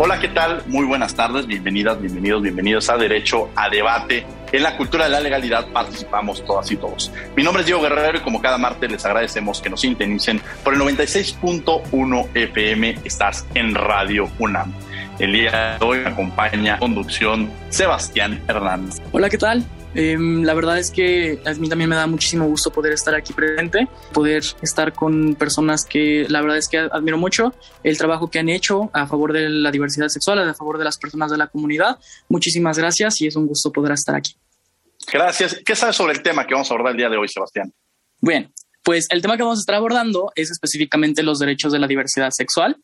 Hola, ¿qué tal? Muy buenas tardes, bienvenidas, bienvenidos, bienvenidos a Derecho a Debate. En la cultura de la legalidad participamos todas y todos. Mi nombre es Diego Guerrero y como cada martes les agradecemos que nos sintonicen por el 96.1 FM. Estás en Radio UNAM. El día de hoy me acompaña conducción Sebastián Hernández. Hola, ¿qué tal? Em, la verdad es que a mí también me da muchísimo gusto poder estar aquí presente, poder estar con personas que la verdad es que admiro mucho el trabajo que han hecho a favor de la diversidad sexual, a favor de las personas de la comunidad. Muchísimas gracias y es un gusto poder estar aquí. Gracias. ¿Qué sabes sobre el tema que vamos a abordar el día de hoy, Sebastián? Bien, pues el tema que vamos a estar abordando es específicamente los derechos de la diversidad sexual.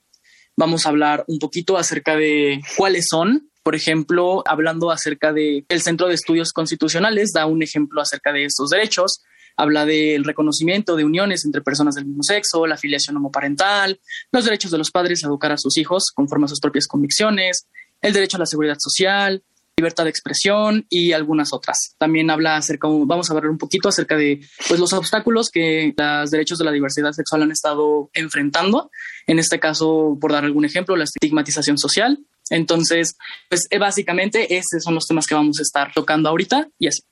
Vamos a hablar un poquito acerca de cuáles son, por ejemplo, hablando acerca del el Centro de Estudios Constitucionales, da un ejemplo acerca de estos derechos. Habla del reconocimiento de uniones entre personas del mismo sexo, la afiliación homoparental, los derechos de los padres a educar a sus hijos conforme a sus propias convicciones, el derecho a la seguridad social, libertad de expresión y algunas otras. También habla acerca, vamos a hablar un poquito acerca de pues, los obstáculos que los derechos de la diversidad sexual han estado enfrentando. En este caso, por dar algún ejemplo, la estigmatización social, entonces, pues eh, básicamente esos son los temas que vamos a estar tocando ahorita y así.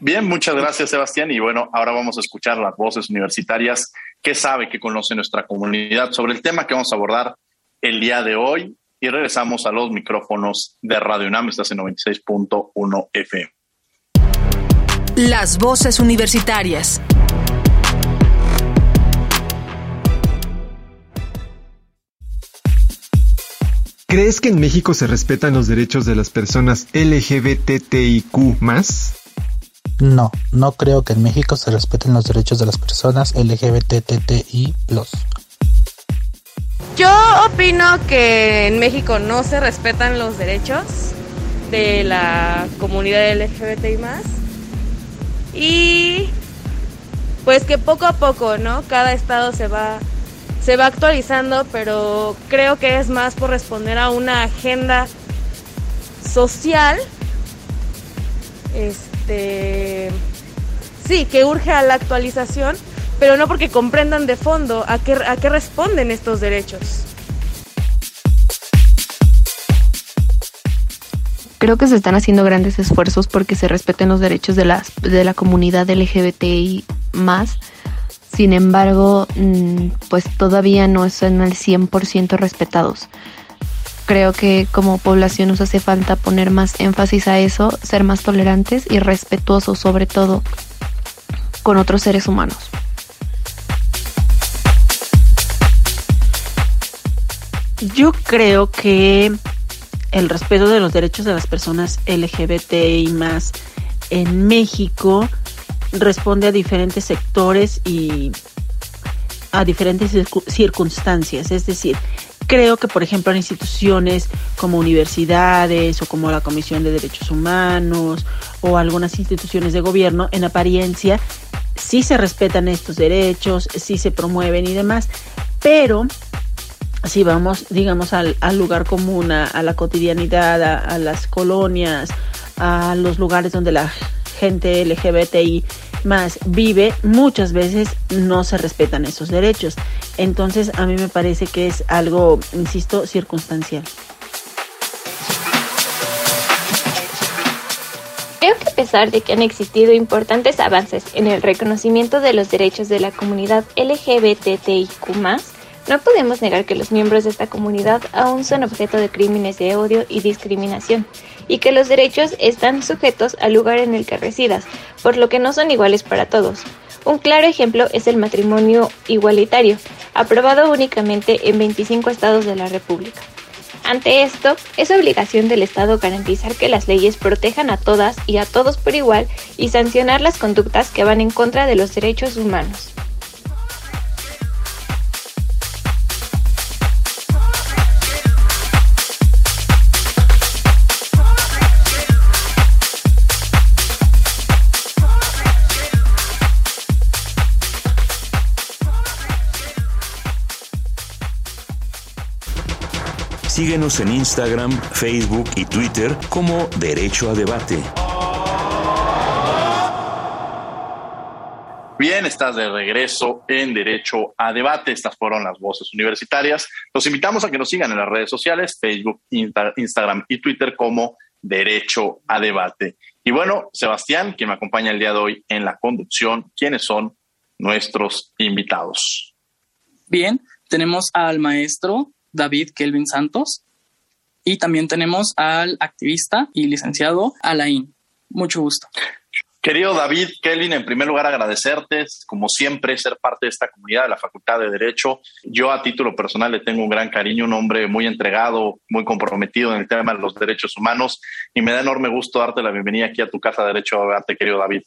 Bien, muchas gracias Sebastián. Y bueno, ahora vamos a escuchar las voces universitarias que sabe, que conoce nuestra comunidad sobre el tema que vamos a abordar el día de hoy. Y regresamos a los micrófonos de Radio UNAM, estás en 96.1 FM. Las voces universitarias. ¿Crees que en México se respetan los derechos de las personas LGBTIQ No, no creo que en México se respeten los derechos de las personas LGBTTI. Yo opino que en México no se respetan los derechos de la comunidad LGBTI y pues que poco a poco, ¿no? Cada estado se va se va actualizando, pero creo que es más por responder a una agenda social. Este sí, que urge a la actualización, pero no porque comprendan de fondo a qué, a qué responden estos derechos. Creo que se están haciendo grandes esfuerzos porque se respeten los derechos de, las, de la comunidad LGBTI más sin embargo, mm, pues todavía no son al 100% respetados. Creo que como población nos hace falta poner más énfasis a eso, ser más tolerantes y respetuosos sobre todo con otros seres humanos. Yo creo que el respeto de los derechos de las personas LGBTI más en México responde a diferentes sectores y a diferentes circunstancias. Es decir, creo que, por ejemplo, en instituciones como universidades o como la Comisión de Derechos Humanos o algunas instituciones de gobierno, en apariencia, sí se respetan estos derechos, sí se promueven y demás, pero si vamos, digamos, al, lugar común, a, la cotidianidad, a las colonias, a los lugares donde la gente LGBTI más vive, muchas veces no se respetan esos derechos. Entonces a mí me parece que es algo, insisto, circunstancial. Creo que a pesar de que han existido importantes avances en el reconocimiento de los derechos de la comunidad LGBTIQ, no podemos negar que los miembros de esta comunidad aún son objeto de crímenes de odio y discriminación y que los derechos están sujetos al lugar en el que residas, por lo que no son iguales para todos. Un claro ejemplo es el matrimonio igualitario, aprobado únicamente en 25 estados de la República. Ante esto, es obligación del Estado garantizar que las leyes protejan a todas y a todos por igual y sancionar las conductas que van en contra de los derechos humanos. Síguenos en Instagram, Facebook y Twitter como Derecho a Debate. Bien, estás de regreso en Derecho a Debate. Estas fueron las voces universitarias. Los invitamos a que nos sigan en las redes sociales, Facebook, Instagram y Twitter como Derecho a Debate. Y bueno, Sebastián, quien me acompaña el día de hoy en la conducción, ¿quiénes son nuestros invitados? Bien, tenemos al maestro David Kelvin Santos. Y también tenemos al activista y licenciado Alain. Mucho gusto. Querido David Kelvin, en primer lugar agradecerte, como siempre, ser parte de esta comunidad de la Facultad de Derecho. Yo a título personal le tengo un gran cariño, un hombre muy entregado, muy comprometido en el tema de los derechos humanos y me da enorme gusto darte la bienvenida aquí a tu casa de Derecho a Debate, querido David.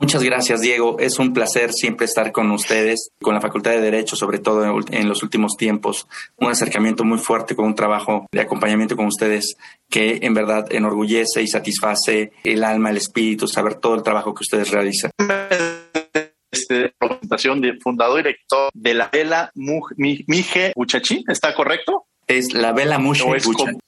Muchas gracias, Diego. Es un placer siempre estar con ustedes, con la Facultad de Derecho, sobre todo en los últimos tiempos. Un acercamiento muy fuerte con un trabajo de acompañamiento con ustedes que en verdad enorgullece y satisface el alma, el espíritu, saber todo el trabajo que ustedes realizan. Este, presentación de fundador y director de la Vela Mije Uchachi, ¿está correcto? Es la Vela Mucha.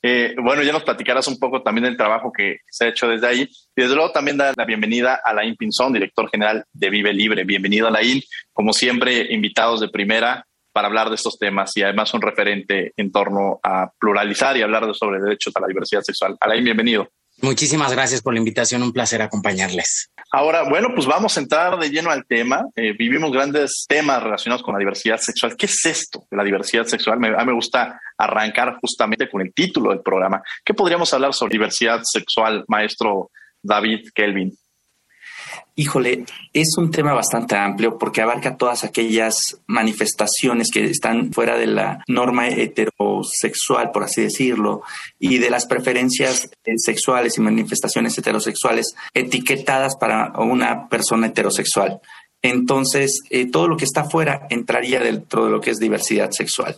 Eh, bueno, ya nos platicarás un poco también del trabajo que se ha hecho desde ahí. Y desde luego también da la bienvenida a Laín Pinzón, director general de Vive Libre. Bienvenido a Laín. Como siempre, invitados de primera para hablar de estos temas y además un referente en torno a pluralizar y hablar sobre derechos a la diversidad sexual. Alain, bienvenido. Muchísimas gracias por la invitación, un placer acompañarles. Ahora, bueno, pues vamos a entrar de lleno al tema. Eh, vivimos grandes temas relacionados con la diversidad sexual. ¿Qué es esto de la diversidad sexual? Me, a mí me gusta arrancar justamente con el título del programa. ¿Qué podríamos hablar sobre diversidad sexual, maestro David Kelvin? Híjole, es un tema bastante amplio porque abarca todas aquellas manifestaciones que están fuera de la norma heterosexual, por así decirlo, y de las preferencias eh, sexuales y manifestaciones heterosexuales etiquetadas para una persona heterosexual. Entonces, eh, todo lo que está fuera entraría dentro de lo que es diversidad sexual.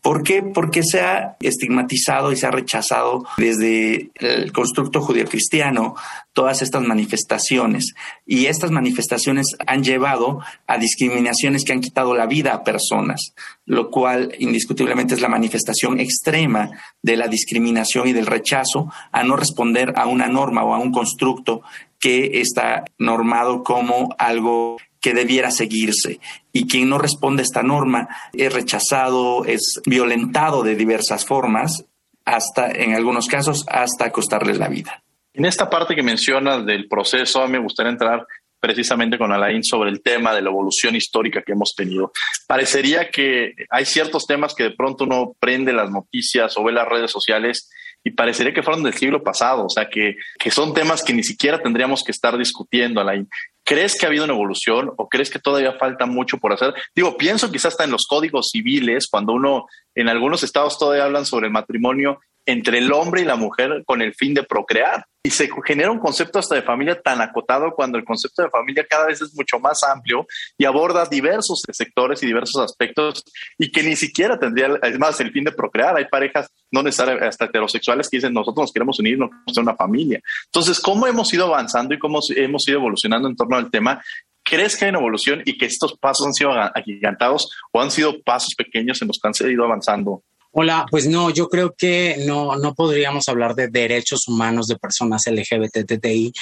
¿Por qué? Porque se ha estigmatizado y se ha rechazado desde el constructo judio-cristiano todas estas manifestaciones. Y estas manifestaciones han llevado a discriminaciones que han quitado la vida a personas, lo cual indiscutiblemente es la manifestación extrema de la discriminación y del rechazo a no responder a una norma o a un constructo que está normado como algo que debiera seguirse. Y quien no responde a esta norma es rechazado, es violentado de diversas formas, hasta, en algunos casos, hasta costarle la vida. En esta parte que mencionas del proceso, me gustaría entrar precisamente con Alain sobre el tema de la evolución histórica que hemos tenido. Parecería que hay ciertos temas que de pronto uno prende las noticias o ve las redes sociales y parecería que fueron del siglo pasado, o sea, que, que son temas que ni siquiera tendríamos que estar discutiendo, Alain. ¿Crees que ha habido una evolución o crees que todavía falta mucho por hacer? Digo, pienso quizás hasta en los códigos civiles, cuando uno en algunos estados todavía hablan sobre el matrimonio entre el hombre y la mujer con el fin de procrear. Y se genera un concepto hasta de familia tan acotado cuando el concepto de familia cada vez es mucho más amplio y aborda diversos sectores y diversos aspectos y que ni siquiera tendría, es más, el fin de procrear. Hay parejas no necesariamente hasta heterosexuales que dicen nosotros nos queremos unir, no queremos una familia. Entonces, ¿cómo hemos ido avanzando y cómo hemos ido evolucionando en torno al tema? ¿Crees que hay una evolución y que estos pasos han sido agigantados o han sido pasos pequeños en los que han seguido avanzando Hola, pues no, yo creo que no, no podríamos hablar de derechos humanos de personas LGBTTI,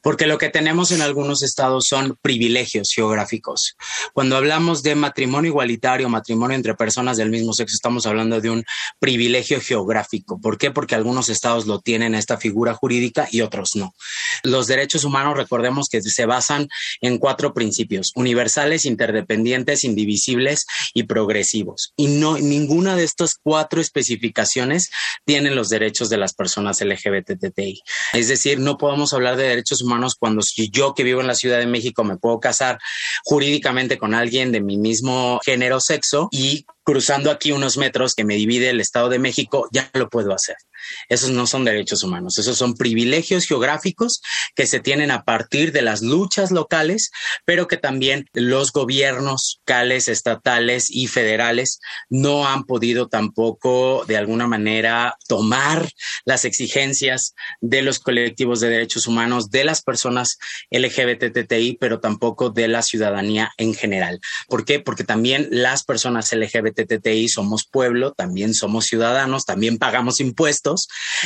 porque lo que tenemos en algunos estados son privilegios geográficos. Cuando hablamos de matrimonio igualitario, matrimonio entre personas del mismo sexo, estamos hablando de un privilegio geográfico. ¿Por qué? Porque algunos estados lo tienen esta figura jurídica y otros no. Los derechos humanos, recordemos que se basan en cuatro principios, universales, interdependientes, indivisibles y progresivos. Y no, ninguna de estas cuatro cuatro especificaciones tienen los derechos de las personas LGBTTI. Es decir, no podemos hablar de derechos humanos cuando yo que vivo en la Ciudad de México me puedo casar jurídicamente con alguien de mi mismo género, sexo y cruzando aquí unos metros que me divide el Estado de México, ya lo puedo hacer. Esos no son derechos humanos, esos son privilegios geográficos que se tienen a partir de las luchas locales, pero que también los gobiernos locales, estatales y federales no han podido tampoco de alguna manera tomar las exigencias de los colectivos de derechos humanos, de las personas LGBTTI, pero tampoco de la ciudadanía en general. ¿Por qué? Porque también las personas LGBTTI somos pueblo, también somos ciudadanos, también pagamos impuestos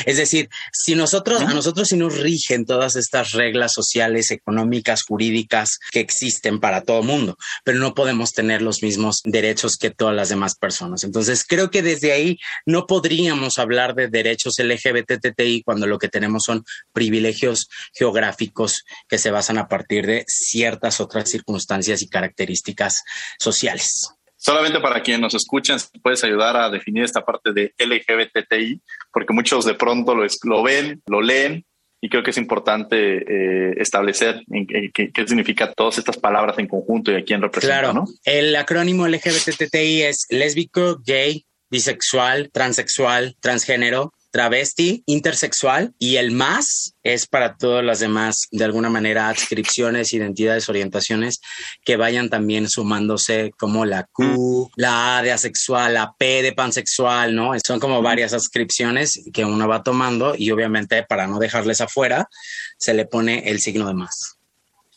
es decir, si nosotros, a nosotros sí nos rigen todas estas reglas sociales, económicas, jurídicas que existen para todo mundo, pero no podemos tener los mismos derechos que todas las demás personas. Entonces, creo que desde ahí no podríamos hablar de derechos LGBTTI cuando lo que tenemos son privilegios geográficos que se basan a partir de ciertas otras circunstancias y características sociales. Solamente para quienes nos escuchan, puedes ayudar a definir esta parte de LGBTI, porque muchos de pronto lo, lo ven, lo leen, y creo que es importante eh, establecer qué, significa todas estas palabras en conjunto y a quién representa. Claro, el acrónimo LGBTI es lésbico, gay, bisexual, transexual, transgénero, travesti, intersexual y el más es para todas las demás, de alguna manera, adscripciones, identidades, orientaciones que vayan también sumándose como la Q, la A de asexual, la P de pansexual, ¿no? Son como varias adscripciones que uno va tomando y obviamente para no dejarles afuera se le pone el signo de más.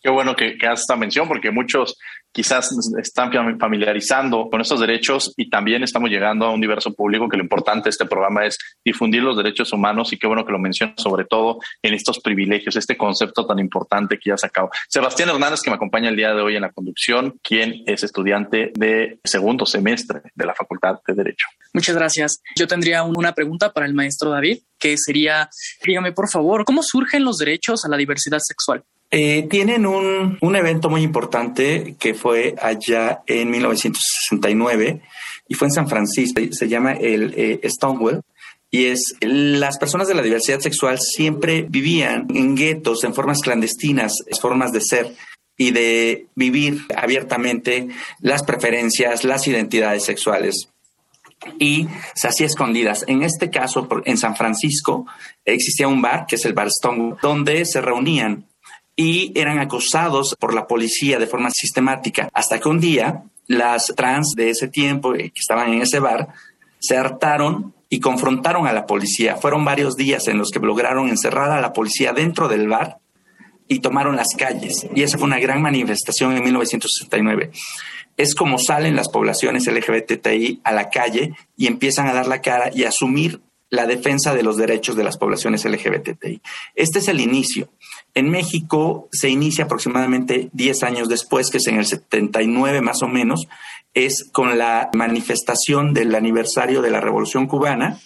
Qué bueno que, que haces esta mención porque muchos quizás están familiarizando con estos derechos y también estamos llegando a un diverso público que lo importante de este programa es difundir los derechos humanos y qué bueno que lo mencionas sobre todo en estos privilegios, este concepto tan importante que ya sacado. Sebastián Hernández, que me acompaña el día de hoy en la conducción, quien es estudiante de segundo semestre de la Facultad de Derecho. Muchas gracias. Yo tendría una pregunta para el maestro David, que sería, dígame por favor, ¿cómo surgen los derechos a la diversidad sexual? Eh, tienen un, un, evento muy importante que fue allá en 1969 y fue en San Francisco. Se llama el eh, Stonewall y es las personas de la diversidad sexual siempre vivían en guetos, en formas clandestinas, formas de ser y de vivir abiertamente las preferencias, las identidades sexuales y se hacía escondidas. En este caso, en San Francisco, existía un bar, que es el Bar Stonewall, donde se reunían y eran acosados por la policía de forma sistemática, hasta que un día las trans de ese tiempo eh, que estaban en ese bar se hartaron y confrontaron a la policía. Fueron varios días en los que lograron encerrar a la policía dentro del bar y tomaron las calles. Y esa fue una gran manifestación en 1969. Es como salen las poblaciones LGBTI a la calle y empiezan a dar la cara y asumir la defensa de los derechos de las poblaciones LGBTI. Este es el inicio. En México se inicia aproximadamente 10 años después, que es en el 79 más o menos, es con la manifestación del aniversario de la Revolución Cubana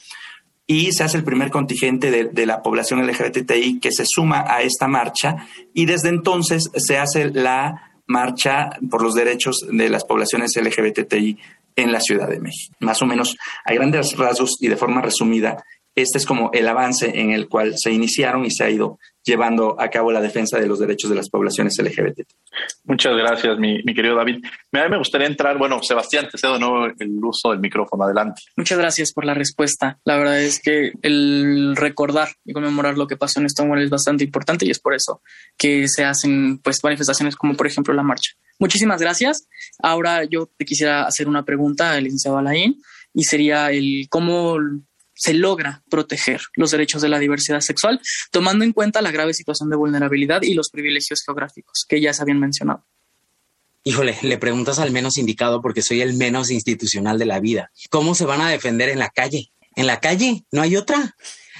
y se hace el primer contingente de, la población LGBTI que se suma a esta marcha y desde entonces se hace la marcha por los derechos de las poblaciones LGBTI en la Ciudad de México. Más o menos a grandes rasgos y de forma resumida, este es como el avance en el cual se iniciaron y se ha ido llevando a cabo la defensa de los derechos de las poblaciones LGBT. Muchas gracias, mi, querido David. Me, me gustaría entrar, bueno, Sebastián, te cedo de nuevo el uso del micrófono. Adelante. Muchas gracias por la respuesta. La verdad es que el recordar y conmemorar lo que pasó en Stonewall es bastante importante y es por eso que se hacen pues manifestaciones como por ejemplo la marcha. Muchísimas gracias. Ahora yo te quisiera hacer una pregunta al licenciado Alain y sería el cómo se logra proteger los derechos de la diversidad sexual, tomando en cuenta la grave situación de vulnerabilidad y los privilegios geográficos que ya se habían mencionado. Híjole, le preguntas al menos indicado porque soy el menos institucional de la vida. ¿Cómo se van a defender en la calle? En la calle, no hay otra.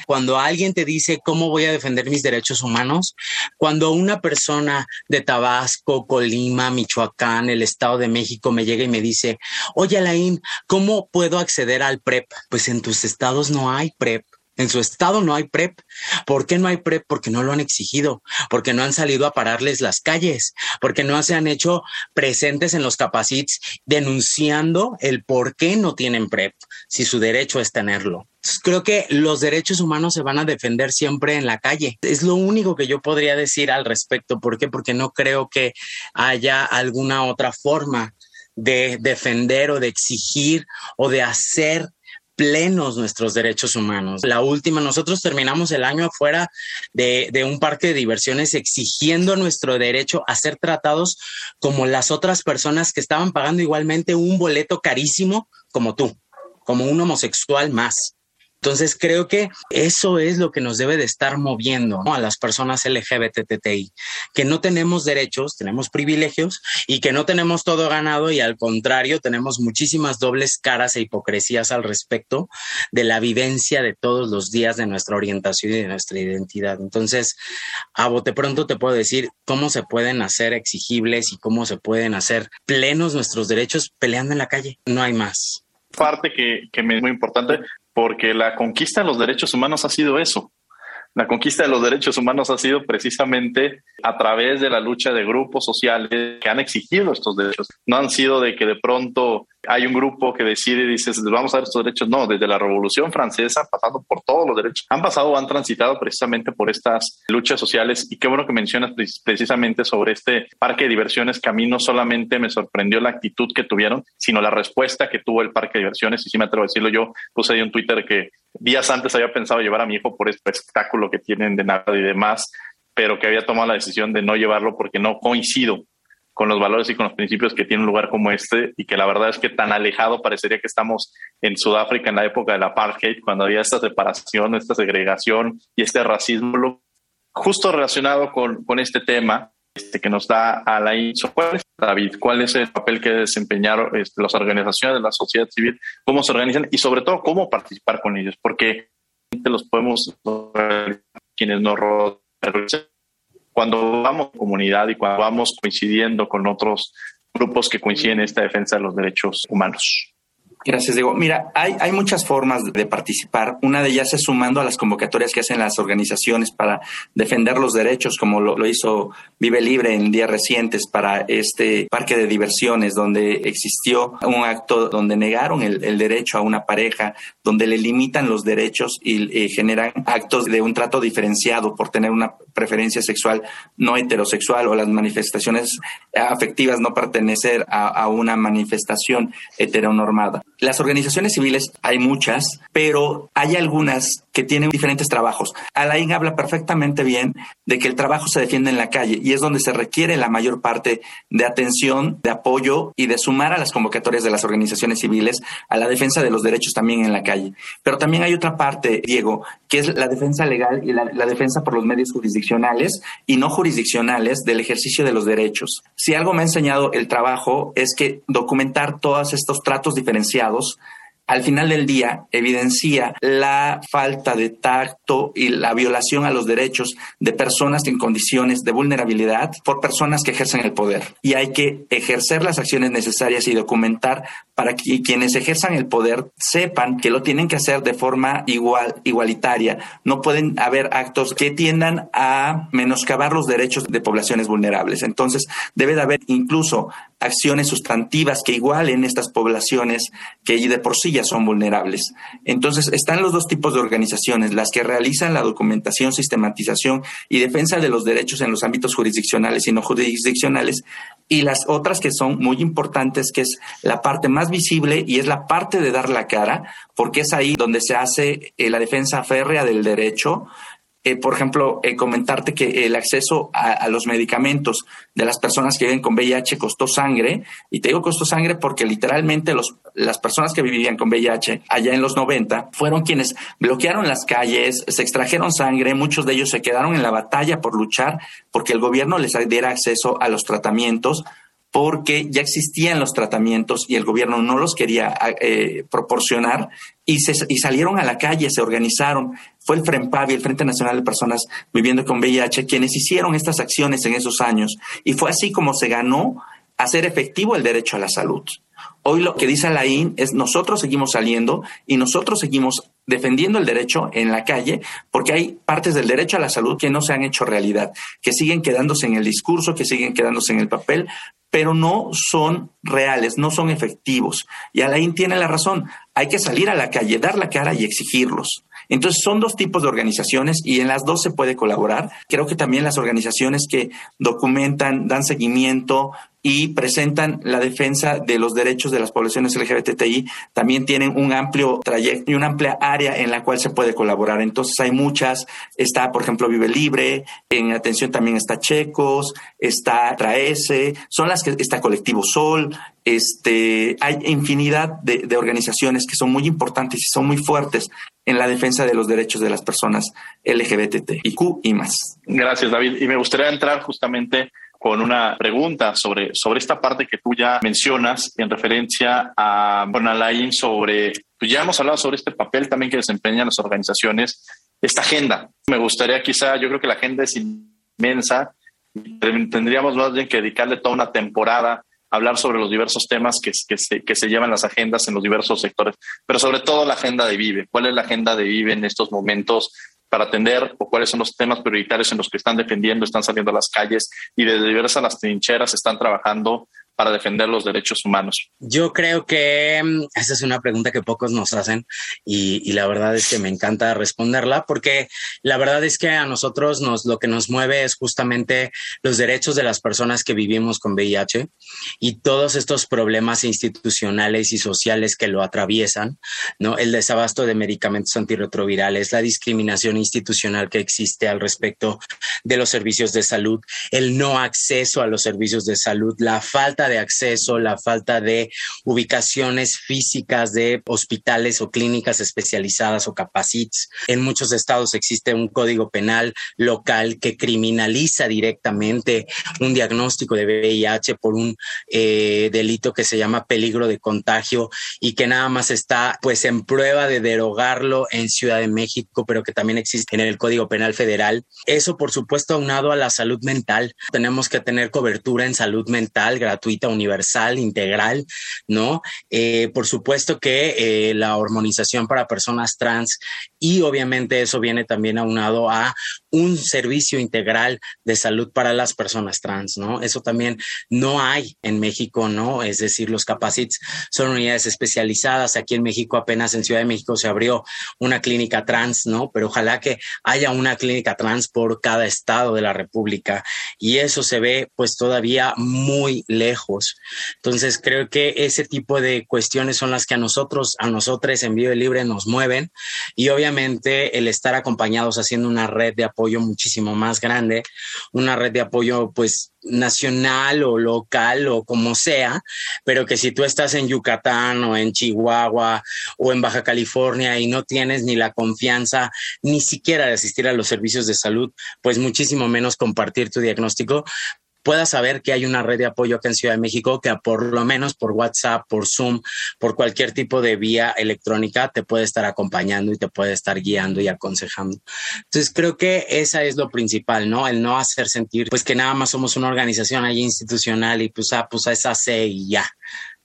Cuando alguien te dice cómo voy a defender mis derechos humanos, cuando una persona de Tabasco, Colima, Michoacán, el Estado de México me llega y me dice, oye Alain, ¿cómo puedo acceder al PREP? Pues en tus estados no hay PREP. En su estado no hay PrEP. ¿Por qué no hay PrEP? Porque no lo han exigido, porque no han salido a pararles las calles, porque no se han hecho presentes en los capacits denunciando el por qué no tienen PrEP, si su derecho es tenerlo. Creo que los derechos humanos se van a defender siempre en la calle. Es lo único que yo podría decir al respecto. ¿Por qué? Porque no creo que haya alguna otra forma de defender o de exigir o de hacer plenos nuestros derechos humanos. La última, nosotros terminamos el año afuera de, de, un parque de diversiones exigiendo nuestro derecho a ser tratados como las otras personas que estaban pagando igualmente un boleto carísimo como tú, como un homosexual más. Entonces creo que eso es lo que nos debe de estar moviendo a las personas LGBTTI, que no tenemos derechos, tenemos privilegios y que no tenemos todo ganado y al contrario tenemos muchísimas dobles caras e hipocresías al respecto de la vivencia de todos los días de nuestra orientación y de nuestra identidad. Entonces, a bote pronto te puedo decir cómo se pueden hacer exigibles y cómo se pueden hacer plenos nuestros derechos peleando en la calle. No hay más parte que, que me es muy importante porque la conquista de los derechos humanos ha sido eso. La conquista de los derechos humanos ha sido precisamente a través de la lucha de grupos sociales que han exigido estos derechos. No han sido de que de pronto hay un grupo que decide y dice, vamos a dar estos derechos. No, desde la Revolución Francesa, pasando por todos los derechos, han pasado han transitado precisamente por estas luchas sociales. Y qué bueno que mencionas precisamente sobre este parque de diversiones, que a mí no solamente me sorprendió la actitud que tuvieron, sino la respuesta que tuvo el parque de diversiones. Y si me atrevo a decirlo yo, puse ahí un Twitter que días antes había pensado llevar a mi hijo por este espectáculo que tienen de nada y demás, pero que había tomado la decisión de no llevarlo porque no coincido con los valores y con los principios que tiene un lugar como este y que la verdad es que tan alejado parecería que estamos en Sudáfrica en la época del apartheid, cuando había esta separación, esta segregación y este racismo. Justo relacionado con, con este tema este, que nos da a la ¿cuál es, David? ¿Cuál es el papel que desempeñaron este, las organizaciones de la sociedad civil? ¿Cómo se organizan? Y sobre todo, ¿cómo participar con ellos? Porque los podemos, quienes nos rodean cuando vamos comunidad y cuando vamos coincidiendo con otros grupos que coinciden en esta defensa de los derechos humanos. Gracias, Diego. Mira, hay, hay muchas formas de participar. Una de ellas es sumando a las convocatorias que hacen las organizaciones para defender los derechos, como lo, hizo Vive Libre en días recientes para este parque de diversiones, donde existió un acto donde negaron el, derecho a una pareja, donde le limitan los derechos y eh, generan actos de un trato diferenciado por tener una preferencia sexual no heterosexual o las manifestaciones afectivas no pertenecer a una manifestación heteronormada. Las organizaciones civiles hay muchas, pero hay algunas que tienen diferentes trabajos. Alain habla perfectamente bien de que el trabajo se defiende en la calle y es donde se requiere la mayor parte de atención, de apoyo y de sumar a las convocatorias de las organizaciones civiles a la defensa de los derechos también en la calle. Pero también hay otra parte, Diego, que es la defensa legal y la, la defensa por los medios jurisdiccionales y no jurisdiccionales del ejercicio de los derechos. Si algo me ha enseñado el trabajo es que documentar todos estos tratos diferenciados al final del día evidencia la falta de tacto y la violación a los derechos de personas en condiciones de vulnerabilidad por personas que ejercen el poder. Y hay que ejercer las acciones necesarias y documentar para que quienes ejerzan el poder sepan que lo tienen que hacer de forma igual, igualitaria. No pueden haber actos que tiendan a menoscabar los derechos de poblaciones vulnerables. Entonces, debe de haber incluso acciones sustantivas que igualen estas poblaciones que de por sí ya son vulnerables. Entonces, están los dos tipos de organizaciones, las que realizan la documentación, sistematización y defensa de los derechos en los ámbitos jurisdiccionales y no jurisdiccionales, y las otras que son muy importantes, que es la parte más visible y es la parte de dar la cara, porque es ahí donde se hace eh, la defensa férrea del derecho, eh, por ejemplo, eh, comentarte que el acceso a, los medicamentos de las personas que viven con VIH costó sangre, y te digo costó sangre porque literalmente los, las personas que vivían con VIH allá en los 90 fueron quienes bloquearon las calles, se extrajeron sangre, muchos de ellos se quedaron en la batalla por luchar porque el gobierno les diera acceso a los tratamientos porque ya existían los tratamientos y el gobierno no los quería eh, proporcionar y, se, y salieron a la calle, se organizaron. Fue el FREMPAVI, el Frente Nacional de Personas Viviendo con VIH, quienes hicieron estas acciones en esos años. Y fue así como se ganó hacer efectivo el derecho a la salud. Hoy lo que dice Alain es nosotros seguimos saliendo y nosotros seguimos defendiendo el derecho en la calle porque hay partes del derecho a la salud que no se han hecho realidad, que siguen quedándose en el discurso, que siguen quedándose en el papel, pero no son reales, no son efectivos. Y Alain tiene la razón, hay que salir a la calle, dar la cara y exigirlos. Entonces son dos tipos de organizaciones y en las dos se puede colaborar. Creo que también las organizaciones que documentan, dan seguimiento y presentan la defensa de los derechos de las poblaciones LGBTI también tienen un amplio trayecto y una amplia área en la cual se puede colaborar. Entonces hay muchas, está por ejemplo Vive Libre, en atención también está Checos, está Traese, son las que está Colectivo Sol, este, hay infinidad de, organizaciones que son muy importantes y son muy fuertes en la defensa de los derechos de las personas LGBTIQ y más. Gracias, David. Y me gustaría entrar justamente con una pregunta sobre, sobre esta parte que tú ya mencionas en referencia a con Alain sobre, pues ya hemos hablado sobre este papel también que desempeñan las organizaciones, esta agenda. Me gustaría quizá, yo creo que la agenda es inmensa, tendríamos más bien que dedicarle toda una temporada a hablar sobre los diversos temas que, que se llevan las agendas en los diversos sectores, pero sobre todo la agenda de Vive. ¿Cuál es la agenda de Vive en estos momentos? Para atender o cuáles son los temas prioritarios en los que están defendiendo, están saliendo a las calles y de diversas las trincheras están trabajando para defender los derechos humanos? Yo creo que mm, esa es una pregunta que pocos nos hacen y, y, la verdad es que me encanta responderla porque la verdad es que a nosotros nos, lo que nos mueve es justamente los derechos de las personas que vivimos con VIH y todos estos problemas institucionales y sociales que lo atraviesan, ¿no? El desabasto de medicamentos antirretrovirales, la discriminación institucional que existe al respecto de los servicios de salud, el no acceso a los servicios de salud, la falta de acceso, la falta de ubicaciones físicas de hospitales o clínicas especializadas o capacits. En muchos estados existe un código penal local que criminaliza directamente un diagnóstico de VIH por un eh, delito que se llama peligro de contagio y que nada más está pues en prueba de derogarlo en Ciudad de México, pero que también existe en el Código Penal Federal. Eso, por supuesto, aunado a la salud mental. Tenemos que tener cobertura en salud mental gratuita universal, integral, ¿no? Eh, por supuesto que eh, la hormonización para personas trans y obviamente eso viene también aunado a un servicio integral de salud para las personas trans, ¿no? Eso también no hay en México, ¿no? Es decir, los capacits son unidades especializadas. Aquí en México apenas en Ciudad de México se abrió una clínica trans, ¿no? Pero ojalá que haya una clínica trans por cada estado de la República y eso se ve pues todavía muy lejos. Entonces creo que ese tipo de cuestiones son las que a nosotros, a nosotros en Vive Libre nos mueven y obviamente el estar acompañados haciendo una red de apoyo muchísimo más grande, una red de apoyo pues nacional o local o como sea, pero que si tú estás en Yucatán o en Chihuahua o en Baja California y no tienes ni la confianza ni siquiera de asistir a los servicios de salud, pues muchísimo menos compartir tu diagnóstico, puedas saber que hay una red de apoyo acá en Ciudad de México que por lo menos por WhatsApp, por Zoom, por cualquier tipo de vía electrónica te puede estar acompañando y te puede estar guiando y aconsejando. Entonces creo que esa es lo principal, ¿no? El no hacer sentir pues que nada más somos una organización ahí institucional y pues, ah, pues esa C y ya.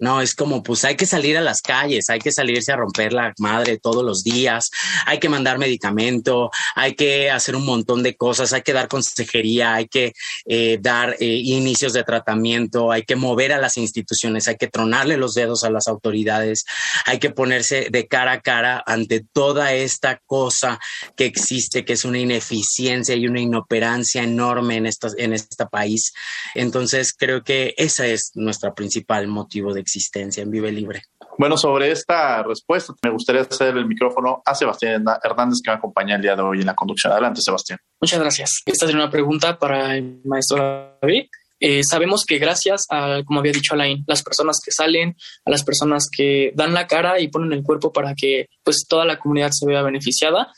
No, es como, pues hay que salir a las calles, hay que salirse a romper la madre todos los días, hay que mandar medicamento, hay que hacer un montón de cosas, hay que dar consejería, hay que eh, dar eh, inicios de tratamiento, hay que mover a las instituciones, hay que tronarle los dedos a las autoridades, hay que ponerse de cara a cara ante toda esta cosa que existe, que es una ineficiencia y una inoperancia enorme en, esta, en este país. Entonces, creo que esa es nuestra principal motivo de existencia en Vive Libre. Bueno, sobre esta respuesta, me gustaría hacer el micrófono a Sebastián Hernández, que me acompaña el día de hoy en la conducción. Adelante, Sebastián. Muchas gracias. Esta es una pregunta para el maestro David. Eh, sabemos que gracias a, como había dicho Alain, las personas que salen, a las personas que dan la cara y ponen el cuerpo para que pues toda la comunidad se vea beneficiada,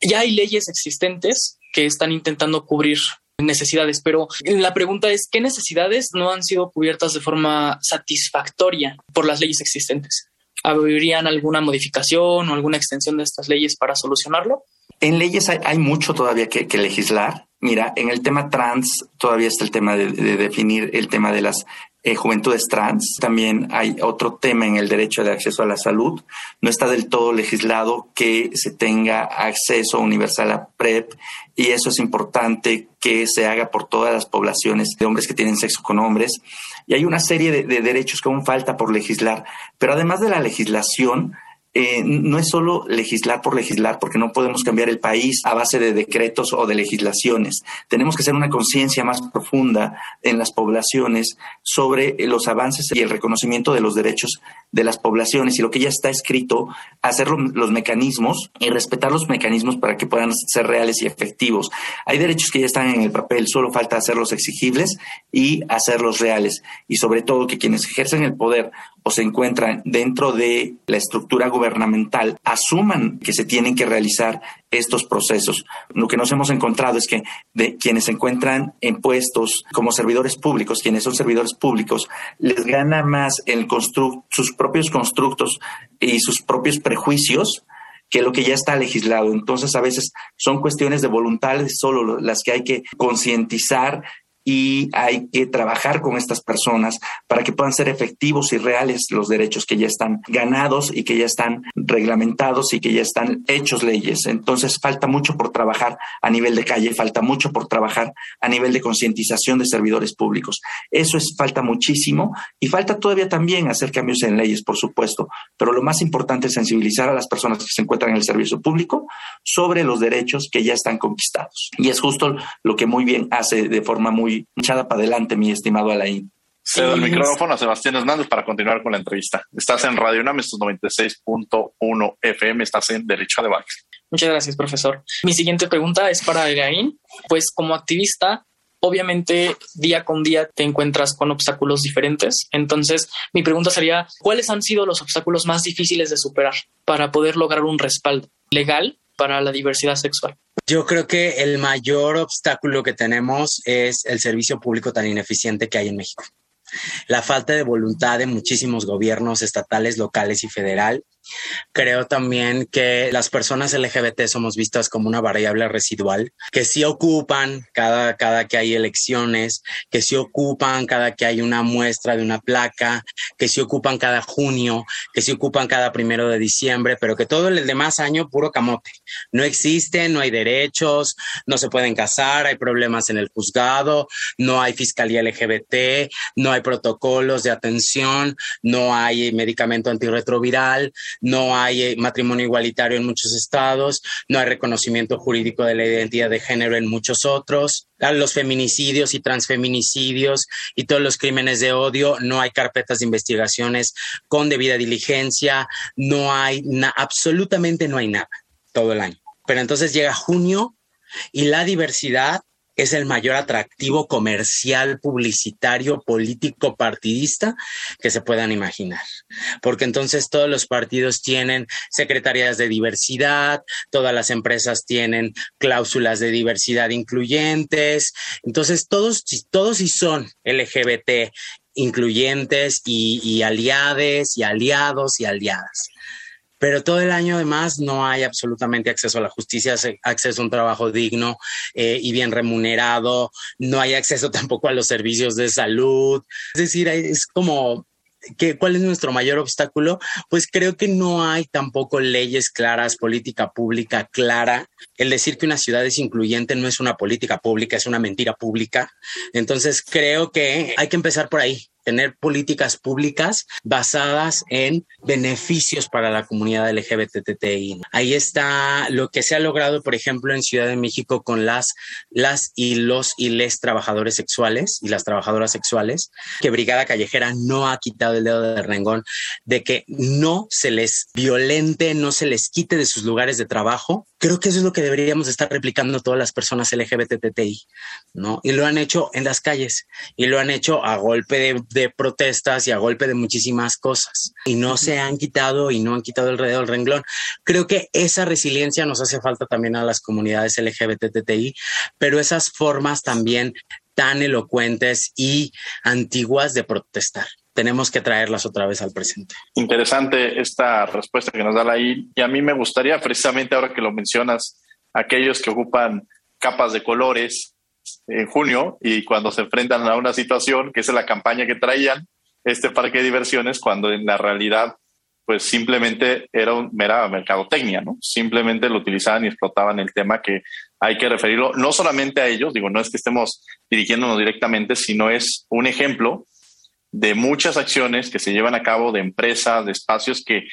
ya hay leyes existentes que están intentando cubrir necesidades, pero la pregunta es, ¿qué necesidades no han sido cubiertas de forma satisfactoria por las leyes existentes? ¿Habrían alguna modificación o alguna extensión de estas leyes para solucionarlo? En leyes hay, mucho todavía que, legislar Mira, en el tema trans todavía está el tema de, definir el tema de las eh, juventudes trans. También hay otro tema en el derecho de acceso a la salud. No está del todo legislado que se tenga acceso universal a PrEP y eso es importante que se haga por todas las poblaciones de hombres que tienen sexo con hombres. Y hay una serie de derechos que aún falta por legislar. Pero además de la legislación, eh, no es solo legislar por legislar, porque no podemos cambiar el país a base de decretos o de legislaciones. Tenemos que hacer una conciencia más profunda en las poblaciones sobre los avances y el reconocimiento de los derechos de las poblaciones y lo que ya está escrito, hacer los mecanismos y respetar los mecanismos para que puedan ser reales y efectivos. Hay derechos que ya están en el papel, solo falta hacerlos exigibles y hacerlos reales. Y sobre todo que quienes ejercen el poder o se encuentran dentro de la estructura gubernamental asuman que se tienen que realizar estos procesos. Lo que nos hemos encontrado es que de quienes se encuentran en puestos como servidores públicos, quienes son servidores públicos, les gana más el sus propios constructos y sus propios prejuicios que lo que ya está legislado. Entonces, a veces son cuestiones de voluntades solo las que hay que concientizar y hay que trabajar con estas personas para que puedan ser efectivos y reales los derechos que ya están ganados y que ya están reglamentados y que ya están hechos leyes. Entonces falta mucho por trabajar a nivel de calle, falta mucho por trabajar a nivel de concientización de servidores públicos. Eso es falta muchísimo y falta todavía también hacer cambios en leyes, por supuesto, pero lo más importante es sensibilizar a las personas que se encuentran en el servicio público sobre los derechos que ya están conquistados. Y es justo lo que muy bien hace de forma muy echada para adelante, mi estimado Alain. Cedo el micrófono a Sebastián Hernández para continuar con la entrevista. Estás en Radio UNAM, estos 96.1 FM, estás en Derecho a Debate. Muchas gracias, profesor. Mi siguiente pregunta es para Alain. Pues como activista, obviamente día con día te encuentras con obstáculos diferentes. Entonces, mi pregunta sería, ¿cuáles han sido los obstáculos más difíciles de superar para poder lograr un respaldo legal para la diversidad sexual? Yo creo que el mayor obstáculo que tenemos es el servicio público tan ineficiente que hay en México. La falta de voluntad de muchísimos gobiernos estatales, locales y federal Creo también que las personas LGBT somos vistas como una variable residual, que sí ocupan cada, cada que hay elecciones, que sí ocupan cada que hay una muestra de una placa, que sí ocupan cada junio, que sí ocupan cada primero de diciembre, pero que todo el demás año puro camote. No existen, no hay derechos, no se pueden casar, hay problemas en el juzgado, no hay fiscalía LGBT, no hay protocolos de atención, no hay medicamento antirretroviral no hay eh, matrimonio igualitario en muchos estados, no hay reconocimiento jurídico de la identidad de género en muchos otros, los feminicidios y transfeminicidios y todos los crímenes de odio, no hay carpetas de investigaciones con debida diligencia, no hay, absolutamente no hay nada todo el año. Pero entonces llega junio y la diversidad es el mayor atractivo comercial, publicitario, político, partidista que se puedan imaginar. Porque entonces todos los partidos tienen secretarías de diversidad, todas las empresas tienen cláusulas de diversidad incluyentes. Entonces todos, todos sí son LGBT incluyentes y, y aliades y aliados y aliadas pero todo el año además no hay absolutamente acceso a la justicia, acceso a un trabajo digno eh, y bien remunerado, no hay acceso tampoco a los servicios de salud. Es decir, es como ¿Cuál es nuestro mayor obstáculo? Pues creo que no hay tampoco leyes claras, política pública clara. El decir que una ciudad es incluyente no es una política pública, es una mentira pública. Entonces creo que hay que empezar por ahí tener políticas públicas basadas en beneficios para la comunidad LGBTTI. Ahí está lo que se ha logrado, por ejemplo, en Ciudad de México con las, las y los y les trabajadores sexuales y las trabajadoras sexuales, que Brigada Callejera no ha quitado el dedo de rengón de que no se les violente, no se les quite de sus lugares de trabajo. Creo que eso es lo que deberíamos estar replicando todas las personas LGBTTI, ¿no? Y lo han hecho en las calles y lo han hecho a golpe de de protestas y a golpe de muchísimas cosas. Y no se han quitado y no han quitado el del renglón. Creo que esa resiliencia nos hace falta también a las comunidades LGBTTI, pero esas formas también tan elocuentes y antiguas de protestar tenemos que traerlas otra vez al presente. Interesante esta respuesta que nos da la I. Y a mí me gustaría, precisamente ahora que lo mencionas, aquellos que ocupan capas de colores, en junio y cuando se enfrentan a una situación que es la campaña que traían este parque de diversiones, cuando en la realidad pues simplemente era un mera mercadotecnia, ¿no? Simplemente lo utilizaban y explotaban el tema que hay que referirlo no solamente a ellos, digo, no es que estemos dirigiéndonos directamente, sino es un ejemplo de muchas acciones que se llevan a cabo de empresas, de espacios que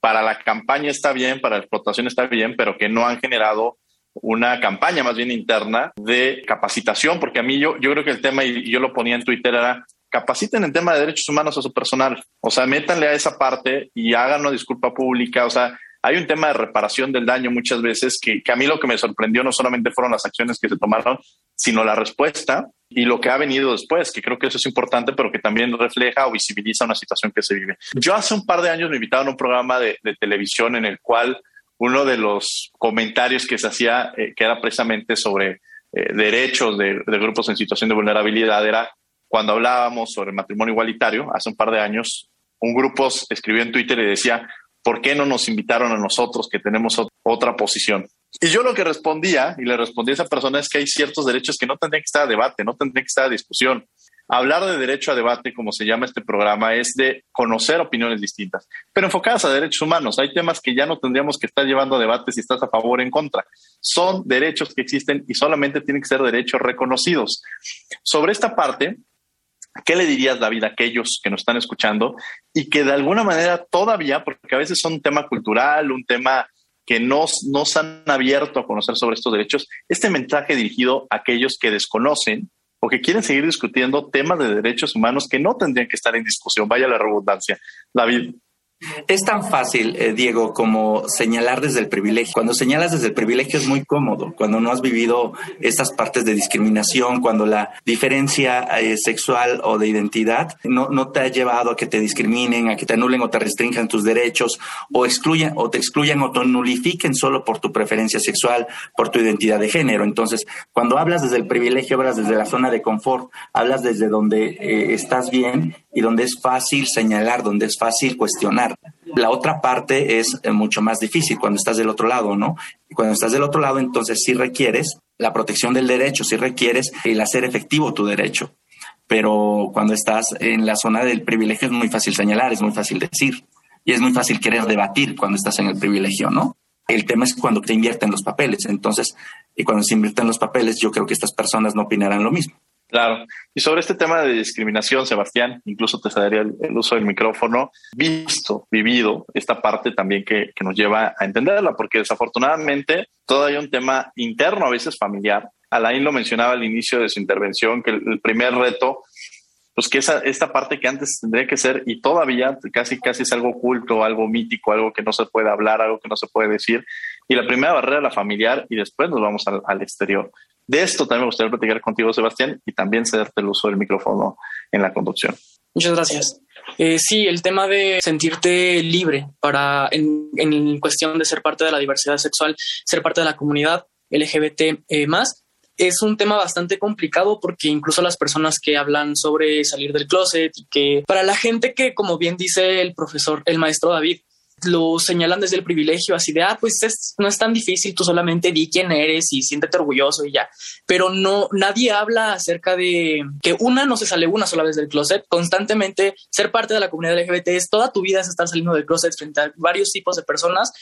para la campaña está bien, para la explotación está bien, pero que no han generado una campaña más bien interna de capacitación, porque a mí yo, yo creo que el tema, y yo lo ponía en Twitter, era capaciten en tema de derechos humanos a su personal, o sea, métanle a esa parte y hagan una disculpa pública, o sea, hay un tema de reparación del daño muchas veces que, a mí lo que me sorprendió no solamente fueron las acciones que se tomaron, sino la respuesta y lo que ha venido después, que creo que eso es importante, pero que también refleja o visibiliza una situación que se vive. Yo hace un par de años me invitaron a un programa de televisión en el cual uno de los comentarios que se hacía, eh, que era precisamente sobre eh, derechos de, grupos en situación de vulnerabilidad, era cuando hablábamos sobre matrimonio igualitario, hace un par de años, un grupo escribió en Twitter y decía, ¿por qué no nos invitaron a nosotros que tenemos otra posición? Y yo lo que respondía, y le respondí a esa persona, es que hay ciertos derechos que no tendrían que estar a debate, no tendrían que estar a discusión. Hablar de derecho a debate, como se llama este programa, es de conocer opiniones distintas, pero enfocadas a derechos humanos. Hay temas que ya no tendríamos que estar llevando a debate si estás a favor o en contra. Son derechos que existen y solamente tienen que ser derechos reconocidos. Sobre esta parte, ¿Qué le dirías, David, a aquellos que nos están escuchando y que de alguna manera todavía, porque a veces son un tema cultural, un tema que no, no se han abierto a conocer sobre estos derechos, este mensaje dirigido a aquellos que desconocen o que quieren seguir discutiendo temas de derechos humanos que no tendrían que estar en discusión, vaya la redundancia. David. Es tan fácil, eh, Diego, como señalar desde el privilegio. Cuando señalas desde el privilegio es muy cómodo, cuando no has vivido estas partes de discriminación, cuando la diferencia eh, sexual o de identidad no, te ha llevado a que te discriminen, a que te anulen o te restrinjan tus derechos, o excluyan o te excluyan o te nulifiquen solo por tu preferencia sexual, por tu identidad de género. Entonces, cuando hablas desde el privilegio, hablas desde la zona de confort, hablas desde donde eh, estás bien y donde es fácil señalar, donde es fácil cuestionar. La otra parte es eh, mucho más difícil cuando estás del otro lado, ¿no? Y cuando estás del otro lado, entonces sí requieres la protección del derecho, sí requieres el hacer efectivo tu derecho. Pero cuando estás en la zona del privilegio es muy fácil señalar, es muy fácil decir y es muy fácil querer debatir cuando estás en el privilegio, ¿no? El tema es cuando te invierten los papeles. Entonces, y cuando se invierten los papeles, yo creo que estas personas no opinarán lo mismo. Claro. Y sobre este tema de discriminación, Sebastián, incluso te daría el, uso del micrófono, visto, vivido esta parte también que, que, nos lleva a entenderla, porque desafortunadamente todavía un tema interno, a veces familiar. Alain lo mencionaba al inicio de su intervención, que el, el primer reto, pues que esa, esta parte que antes tendría que ser y todavía casi, casi es algo oculto, algo mítico, algo que no se puede hablar, algo que no se puede decir. Y la primera barrera, la familiar, y después nos vamos al exterior. De esto también me gustaría platicar contigo, Sebastián, y también cederte el uso del micrófono en la conducción. Muchas gracias. Eh, sí, el tema de sentirte libre para, en, cuestión de ser parte de la diversidad sexual, ser parte de la comunidad LGBT eh, más, es un tema bastante complicado porque incluso las personas que hablan sobre salir del closet y que para la gente que, como bien dice el profesor, el maestro David, lo señalan desde el privilegio, así de, ah, pues es, no es tan difícil, tú solamente di quién eres y siéntete orgulloso y ya. Pero no, nadie habla acerca de que una no se sale una sola vez del closet. Constantemente ser parte de la comunidad LGBT es toda tu vida es estar saliendo del closet frente a varios tipos de personas.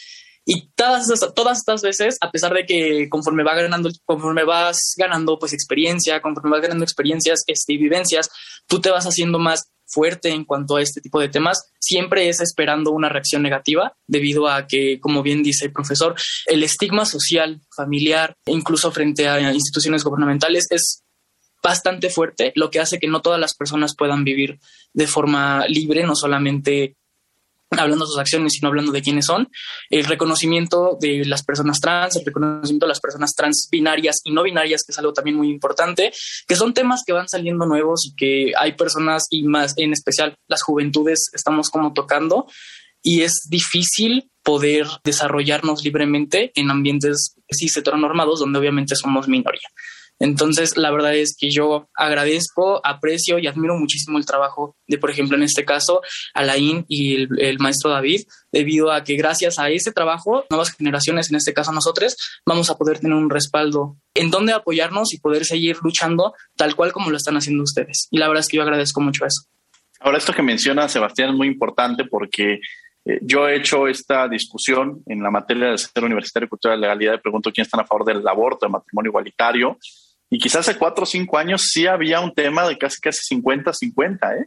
Y todas, todas estas veces, a pesar de que conforme va ganando, conforme vas ganando pues experiencia, conforme vas ganando experiencias este, y vivencias, tú te vas haciendo más fuerte en cuanto a este tipo de temas, siempre es esperando una reacción negativa debido a que, como bien dice el profesor, el estigma social, familiar, incluso frente a instituciones gubernamentales es bastante fuerte, lo que hace que no todas las personas puedan vivir de forma libre, no solamente hablando de sus acciones, sino hablando de quiénes son, el reconocimiento de las personas trans, el reconocimiento de las personas trans binarias y no binarias, que es algo también muy importante, que son temas que van saliendo nuevos y que hay personas y más en especial las juventudes estamos como tocando y es difícil poder desarrollarnos libremente en ambientes cis heteronormados donde obviamente somos minoría. Entonces, la verdad es que yo agradezco, aprecio y admiro muchísimo el trabajo de, por ejemplo, en este caso, Alain y el, maestro David, debido a que gracias a ese trabajo, nuevas generaciones, en este caso nosotros, vamos a poder tener un respaldo en donde apoyarnos y poder seguir luchando tal cual como lo están haciendo ustedes. Y la verdad es que yo agradezco mucho eso. Ahora, esto que menciona Sebastián es muy importante porque eh, yo he hecho esta discusión en la materia del Centro Universitario de Cultura y Legalidad y pregunto quién están a favor del aborto, del matrimonio igualitario. Y quizás hace cuatro o cinco años sí había un tema de casi casi 50-50, ¿eh?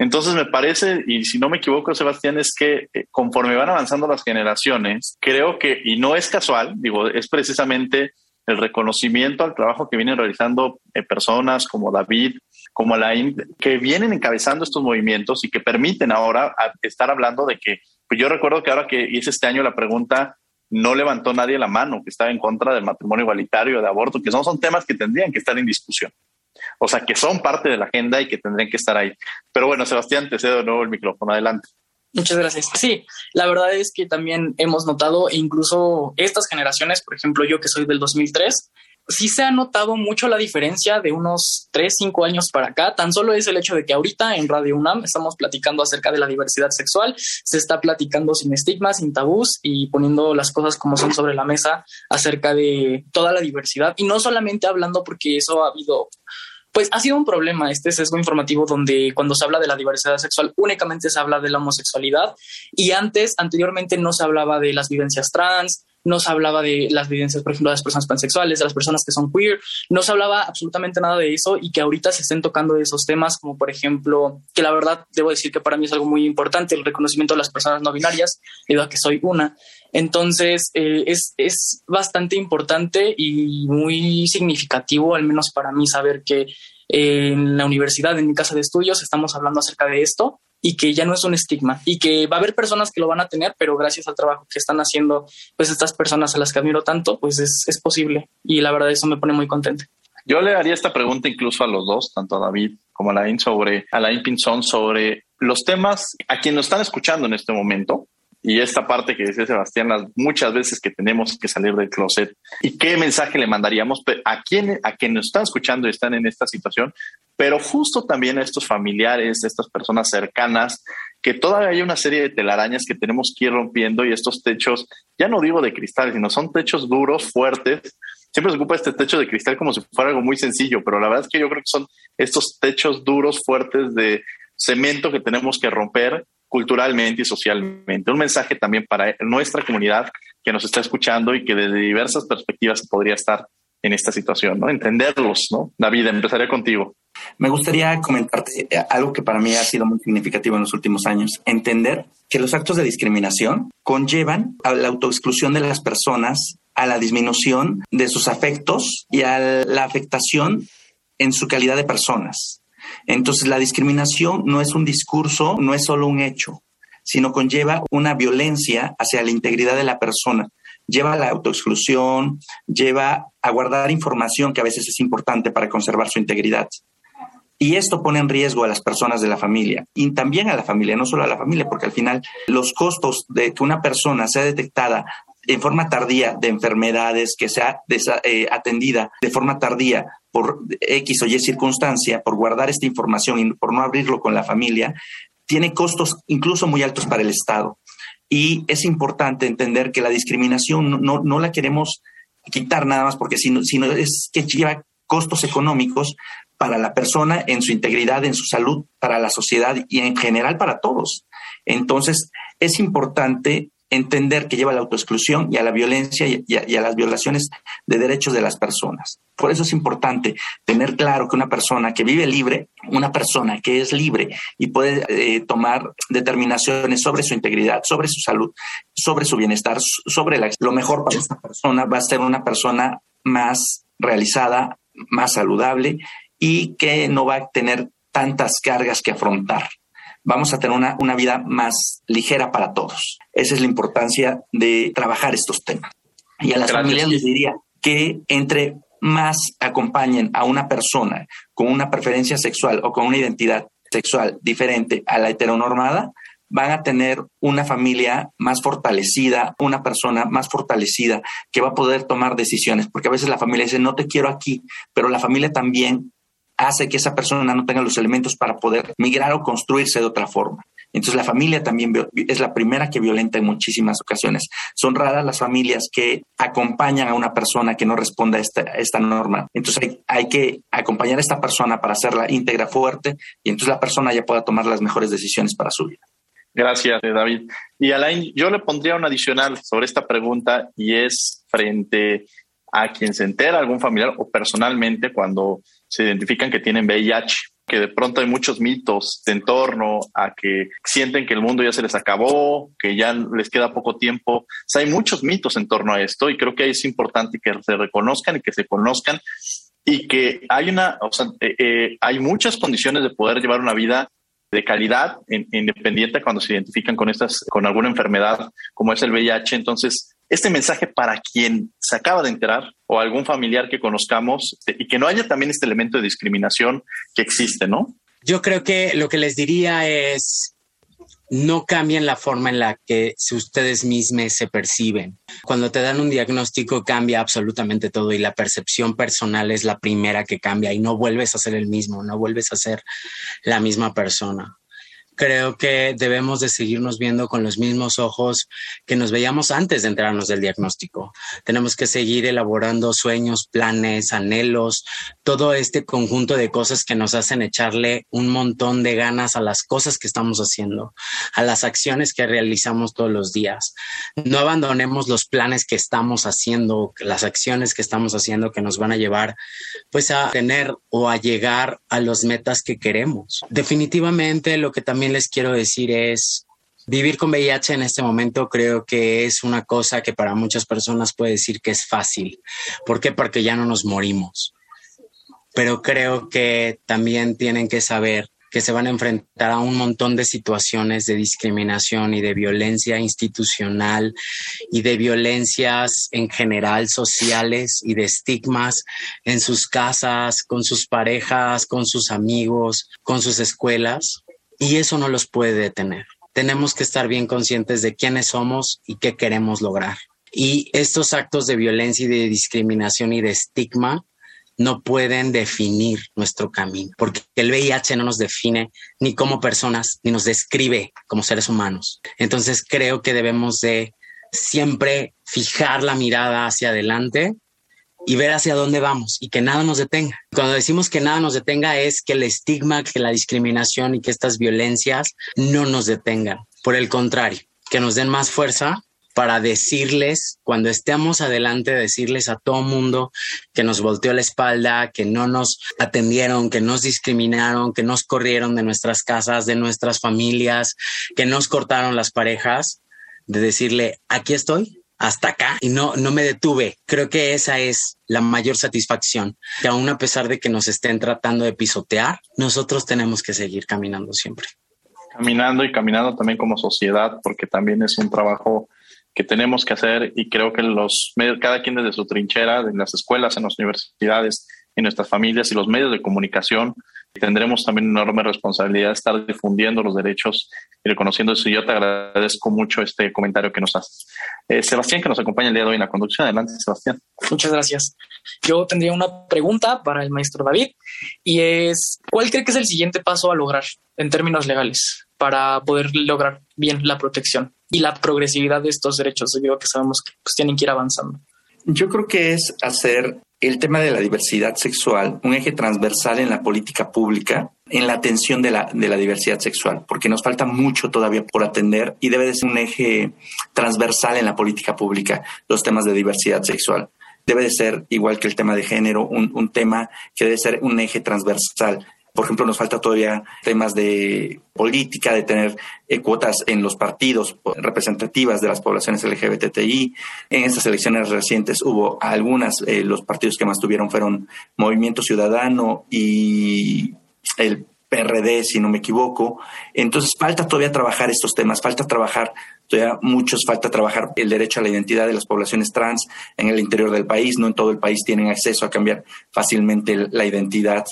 Entonces me parece, y si no me equivoco, Sebastián, es que eh, conforme van avanzando las generaciones, creo que, y no es casual, digo, es precisamente el reconocimiento al trabajo que vienen realizando eh, personas como David, como Alain, que vienen encabezando estos movimientos y que permiten ahora estar hablando de que, pues yo recuerdo que ahora que hice este año la pregunta, no levantó nadie la mano que estaba en contra del matrimonio igualitario, de aborto, que no son temas que tendrían que estar en discusión. O sea, que son parte de la agenda y que tendrían que estar ahí. Pero bueno, Sebastián, te cedo de nuevo el micrófono. Adelante. Muchas gracias. Sí, la verdad es que también hemos notado, incluso estas generaciones, por ejemplo, yo que soy del 2003, sí se ha notado mucho la diferencia de unos 3, 5 años para acá. Tan solo es el hecho de que ahorita en Radio UNAM estamos platicando acerca de la diversidad sexual, se está platicando sin estigmas, sin tabús y poniendo las cosas como son sobre la mesa acerca de toda la diversidad y no solamente hablando porque eso ha habido pues ha sido un problema este sesgo informativo donde cuando se habla de la diversidad sexual únicamente se habla de la homosexualidad y antes, anteriormente no se hablaba de las vivencias trans, no se hablaba de las vivencias, por ejemplo, de las personas pansexuales, de las personas que son queer, no se hablaba absolutamente nada de eso y que ahorita se estén tocando esos temas, como por ejemplo, que la verdad debo decir que para mí es algo muy importante, el reconocimiento de las personas no binarias, debido a que soy una. Entonces, eh, es, es bastante importante y muy significativo, al menos para mí, saber que en la universidad, en mi casa de estudios, estamos hablando acerca de esto y que ya no es un estigma y que va a haber personas que lo van a tener, pero gracias al trabajo que están haciendo, pues estas personas a las que admiro tanto, pues es, es posible y la verdad eso me pone muy contento. Yo le haría esta pregunta incluso a los dos, tanto a David como a Alain, sobre, Alain Pinzón, sobre los temas a quien nos están escuchando en este momento, y esta parte que decía Sebastián, las muchas veces que tenemos que salir del closet y qué mensaje le mandaríamos a quien, a quien nos están escuchando y están en esta situación, pero justo también a estos familiares, a estas personas cercanas, que todavía hay una serie de telarañas que tenemos que ir rompiendo y estos techos, ya no digo de cristal, sino son techos duros, fuertes. Siempre se ocupa este techo de cristal como si fuera algo muy sencillo, pero la verdad es que yo creo que son estos techos duros, fuertes de cemento que tenemos que romper culturalmente y socialmente. Un mensaje también para nuestra comunidad que nos está escuchando y que desde diversas perspectivas podría estar en esta situación, ¿no? Entenderlos, ¿no? David, empezaré contigo. Me gustaría comentarte eh, algo que para mí ha sido muy significativo en los últimos años. Entender que los actos de discriminación conllevan a la autoexclusión de las personas, a la disminución de sus afectos y a la afectación en su calidad de personas. Entonces, la discriminación no es un discurso, no es solo un hecho, sino conlleva una violencia hacia la integridad de la persona. Lleva a la autoexclusión, lleva a guardar información que a veces es importante para conservar su integridad. Y esto pone en riesgo a las personas de la familia y también a la familia, no solo a la familia, porque al final los costos de que una persona sea detectada en forma tardía de enfermedades, que sea eh, atendida de forma tardía por X o Y circunstancia, por guardar esta información y por no abrirlo con la familia, tiene costos incluso muy altos para el Estado. Y es importante entender que la discriminación no, no, la queremos quitar nada más porque sino, sino es que lleva costos económicos para la persona en su integridad, en su salud, para la sociedad y en general para todos. Entonces, es importante entender que lleva a la autoexclusión y a la violencia y a, las violaciones de derechos de las personas. Por eso es importante tener claro que una persona que vive libre, una persona que es libre y puede eh, tomar determinaciones sobre su integridad, sobre su salud, sobre su bienestar, sobre lo mejor para esta persona, va a ser una persona más realizada, más saludable y que no va a tener tantas cargas que afrontar vamos a tener una, una vida más ligera para todos. Esa es la importancia de trabajar estos temas. Y a las familias les diría que entre más acompañen a una persona con una preferencia sexual o con una identidad sexual diferente a la heteronormada, van a tener una familia más fortalecida, una persona más fortalecida que va a poder tomar decisiones, porque a veces la familia dice, no te quiero aquí, pero la familia también hace que esa persona no tenga los elementos para poder migrar o construirse de otra forma. Entonces la familia también es la primera que violenta en muchísimas ocasiones. Son raras las familias que acompañan a una persona que no responda a esta, norma. Entonces hay, hay, que acompañar a esta persona para hacerla íntegra, fuerte, y entonces la persona ya pueda tomar las mejores decisiones para su vida. Gracias, David. Y Alain, yo le pondría un adicional sobre esta pregunta y es frente a quien se entera, algún familiar o personalmente cuando se identifican que tienen VIH, que de pronto hay muchos mitos en torno a que sienten que el mundo ya se les acabó, que ya les queda poco tiempo. O sea, hay muchos mitos en torno a esto y creo que es importante que se reconozcan y que se conozcan y que hay una, eh, eh, hay muchas condiciones de poder llevar una vida de calidad independiente cuando se identifican con estas, con alguna enfermedad como es el VIH. Entonces, este mensaje para quien se acaba de enterar o algún familiar que conozcamos y que no haya también este elemento de discriminación que existe, ¿no? Yo creo que lo que les diría es no cambien la forma en la que ustedes mismos se perciben. Cuando te dan un diagnóstico cambia absolutamente todo y la percepción personal es la primera que cambia y no vuelves a ser el mismo, no vuelves a ser la misma persona creo que debemos de seguirnos viendo con los mismos ojos que nos veíamos antes de enterarnos del diagnóstico. Tenemos que seguir elaborando sueños, planes, anhelos, todo este conjunto de cosas que nos hacen echarle un montón de ganas a las cosas que estamos haciendo, a las acciones que realizamos todos los días. No abandonemos los planes que estamos haciendo, las acciones que estamos haciendo que nos van a llevar pues a tener o a llegar a las metas que queremos. Definitivamente lo que también les quiero decir es, vivir con VIH en este momento creo que es una cosa que para muchas personas puede decir que es fácil. ¿Por qué? Porque ya no nos morimos. Pero creo que también tienen que saber que se van a enfrentar a un montón de situaciones de discriminación y de violencia institucional y de violencias en general sociales y de estigmas en sus casas, con sus parejas, con sus amigos, con sus escuelas y eso no los puede detener. Tenemos que estar bien conscientes de quiénes somos y qué queremos lograr. Y estos actos de violencia y de discriminación y de estigma no pueden definir nuestro camino, porque el VIH no nos define ni como personas, ni nos describe como seres humanos. Entonces creo que debemos de siempre fijar la mirada hacia adelante y ver hacia dónde vamos y que nada nos detenga. Cuando decimos que nada nos detenga es que el estigma, que la discriminación y que estas violencias no nos detengan. Por el contrario, que nos den más fuerza para decirles, cuando estemos adelante, decirles a todo mundo que nos volteó la espalda, que no nos atendieron, que nos discriminaron, que nos corrieron de nuestras casas, de nuestras familias, que nos cortaron las parejas, de decirle, aquí estoy, hasta acá y no, no me detuve. Creo que esa es la mayor satisfacción, que aún a pesar de que nos estén tratando de pisotear, nosotros tenemos que seguir caminando siempre. Caminando y caminando también como sociedad, porque también es un trabajo que tenemos que hacer y creo que los medios, cada quien desde su trinchera, en las escuelas, en las universidades, en nuestras familias y los medios de comunicación, tendremos también una enorme responsabilidad de estar difundiendo los derechos y reconociendo eso. Y yo te agradezco mucho este comentario que nos haces. Eh, Sebastián, que nos acompaña el día de hoy en la conducción. Adelante, Sebastián. Muchas gracias. Yo tendría una pregunta para el maestro David y es, ¿cuál cree que es el siguiente paso a lograr en términos legales para poder lograr bien la protección y la progresividad de estos derechos? Digo que sabemos que pues, tienen que ir avanzando. Yo creo que es hacer el tema de la diversidad sexual un eje transversal en la política pública, en la atención de la, de la diversidad sexual, porque nos falta mucho todavía por atender y debe de ser un eje transversal en la política pública, los temas de diversidad sexual. Debe de ser, igual que el tema de género, un, un tema que debe ser un eje transversal por ejemplo, nos falta todavía temas de política, de tener eh, cuotas en los partidos representativas de las poblaciones LGBTI. En estas elecciones recientes hubo algunas, eh, los partidos que más tuvieron fueron Movimiento Ciudadano y el PRD, si no me equivoco. Entonces, falta todavía trabajar estos temas, falta trabajar todavía muchos falta trabajar el derecho a la identidad de las poblaciones trans en el interior del país. No en todo el país tienen acceso a cambiar fácilmente la identidad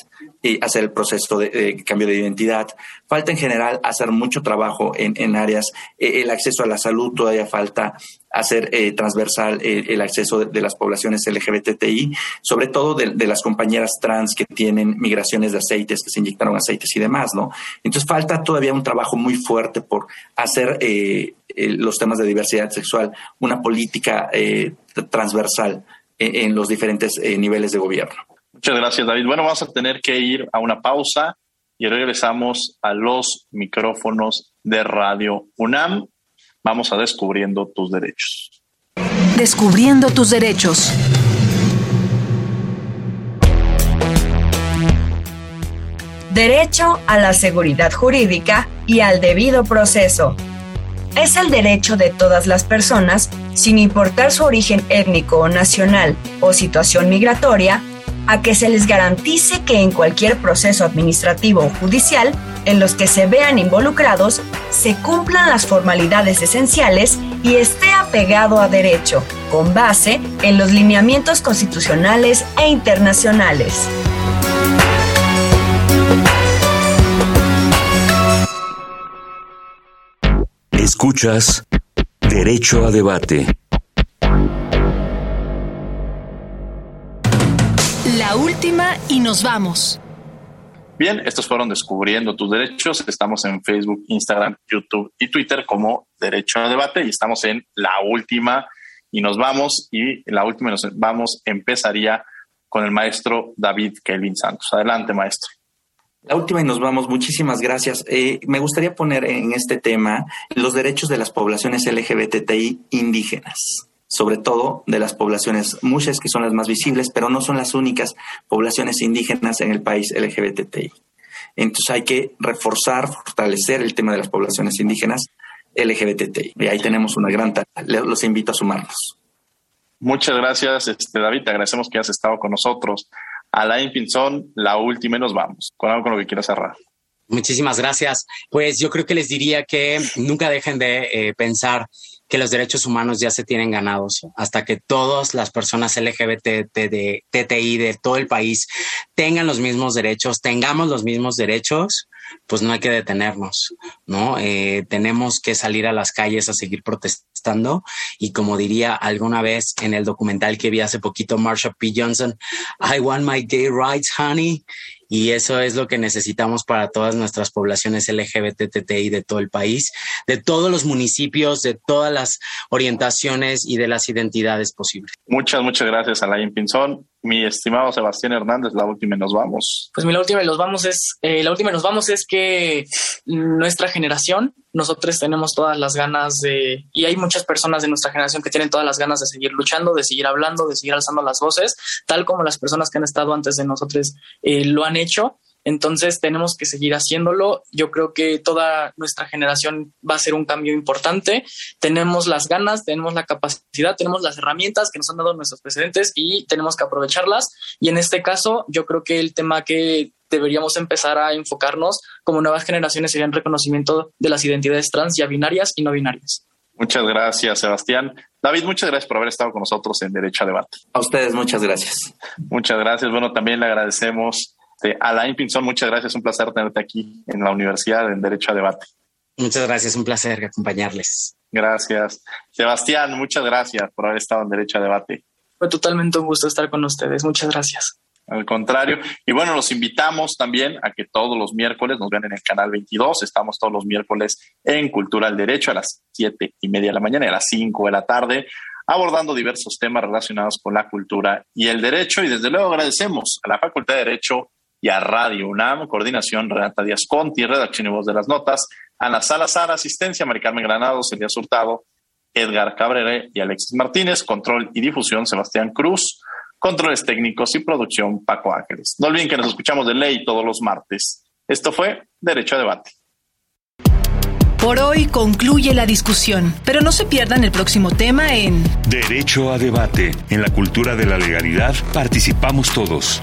hacer el proceso de, cambio de identidad. Falta en general hacer mucho trabajo en, en áreas, eh, el acceso a la salud todavía falta hacer eh, transversal eh, el acceso de, las poblaciones LGBTI, sobre todo de, las compañeras trans que tienen migraciones de aceites, que se inyectaron aceites y demás, ¿no? Entonces falta todavía un trabajo muy fuerte por hacer los temas de diversidad sexual una política transversal en los diferentes niveles de gobierno. Muchas gracias, David. Bueno, vamos a tener que ir a una pausa y regresamos a los micrófonos de Radio UNAM. Vamos a Descubriendo tus derechos. Descubriendo tus derechos. Derecho a la seguridad jurídica y al debido proceso. Es el derecho de todas las personas, sin importar su origen étnico o nacional o situación migratoria, a que se les garantice que en cualquier proceso administrativo o judicial en los que se vean involucrados se cumplan las formalidades esenciales y esté apegado a derecho, con base en los lineamientos constitucionales e internacionales. Escuchas Derecho a Debate. Última y nos vamos. Bien, estos fueron Descubriendo tus Derechos. Estamos en Facebook, Instagram, YouTube y Twitter como Derecho a Debate y estamos en La Última y nos vamos y la última nos vamos empezaría con el maestro David Kelvin Santos. Adelante, maestro. La última y nos vamos. Muchísimas gracias. Eh, me gustaría poner en este tema los derechos de las poblaciones LGBTI indígenas sobre todo de las poblaciones muchas que son las más visibles, pero no son las únicas poblaciones indígenas en el país LGBTI. Entonces hay que reforzar, fortalecer el tema de las poblaciones indígenas LGBTI. Y ahí tenemos una gran tarea. Los invito a sumarnos. Muchas gracias, este, David. Te agradecemos que hayas estado con nosotros. Alain Pinzón, la última y nos vamos. Con algo con lo que quieras cerrar. Muchísimas gracias. Pues yo creo que les diría que nunca dejen de eh, pensar que los derechos humanos ya se tienen ganados hasta que todas las personas LGBT, de TTI de todo el país tengan los mismos derechos, tengamos los mismos derechos, pues no hay que detenernos, ¿no? Eh, tenemos que salir a las calles a seguir protestando y como diría alguna vez en el documental que vi hace poquito, Marsha P. Johnson, I want my gay rights, honey, y eso es lo que necesitamos para todas nuestras poblaciones LGBTTI de todo el país, de todos los municipios, de todas las orientaciones y de las identidades posibles. Muchas, muchas gracias, Alain Pinzón. Mi estimado Sebastián Hernández, la última y nos vamos. Pues mi la última y nos vamos es, eh, la última y nos vamos es que nuestra generación, nosotros tenemos todas las ganas de, y hay muchas personas de nuestra generación que tienen todas las ganas de seguir luchando, de seguir hablando, de seguir alzando las voces, tal como las personas que han estado antes de nosotros eh, lo han hecho entonces tenemos que seguir haciéndolo. Yo creo que toda nuestra generación va a ser un cambio importante. Tenemos las ganas, tenemos la capacidad, tenemos las herramientas que nos han dado nuestros precedentes y tenemos que aprovecharlas. Y en este caso, yo creo que el tema que deberíamos empezar a enfocarnos como nuevas generaciones sería el reconocimiento de las identidades trans ya binarias y no binarias. Muchas gracias, Sebastián. David, muchas gracias por haber estado con nosotros en Derecho a Debate. A ustedes, muchas gracias. Muchas gracias. Bueno, también le agradecemos este, Alain Pinzón, muchas gracias. Un placer tenerte aquí en la Universidad en Derecho a Debate. Muchas gracias, un placer acompañarles. Gracias. Sebastián, muchas gracias por haber estado en Derecho a Debate. Fue totalmente un gusto estar con ustedes. Muchas gracias. Al contrario. Y bueno, los invitamos también a que todos los miércoles nos vean en el canal 22. Estamos todos los miércoles en Cultura del Derecho a las siete y media de la mañana y a las 5 de la tarde, abordando diversos temas relacionados con la cultura y el derecho. Y desde luego agradecemos a la Facultad de Derecho y a Radio UNAM, coordinación Renata Díaz Conti, redacción y voz de las notas, Ana Salazar, asistencia, Maricarmen Granados, Elías Hurtado, Edgar Cabrera y Alexis Martínez, control y difusión, Sebastián Cruz, controles técnicos y producción, Paco Ángeles. No olviden que nos escuchamos de ley todos los martes. Esto fue Derecho a Debate. Por hoy concluye la discusión, pero no se pierdan el próximo tema en Derecho a Debate. En la cultura de la legalidad participamos todos.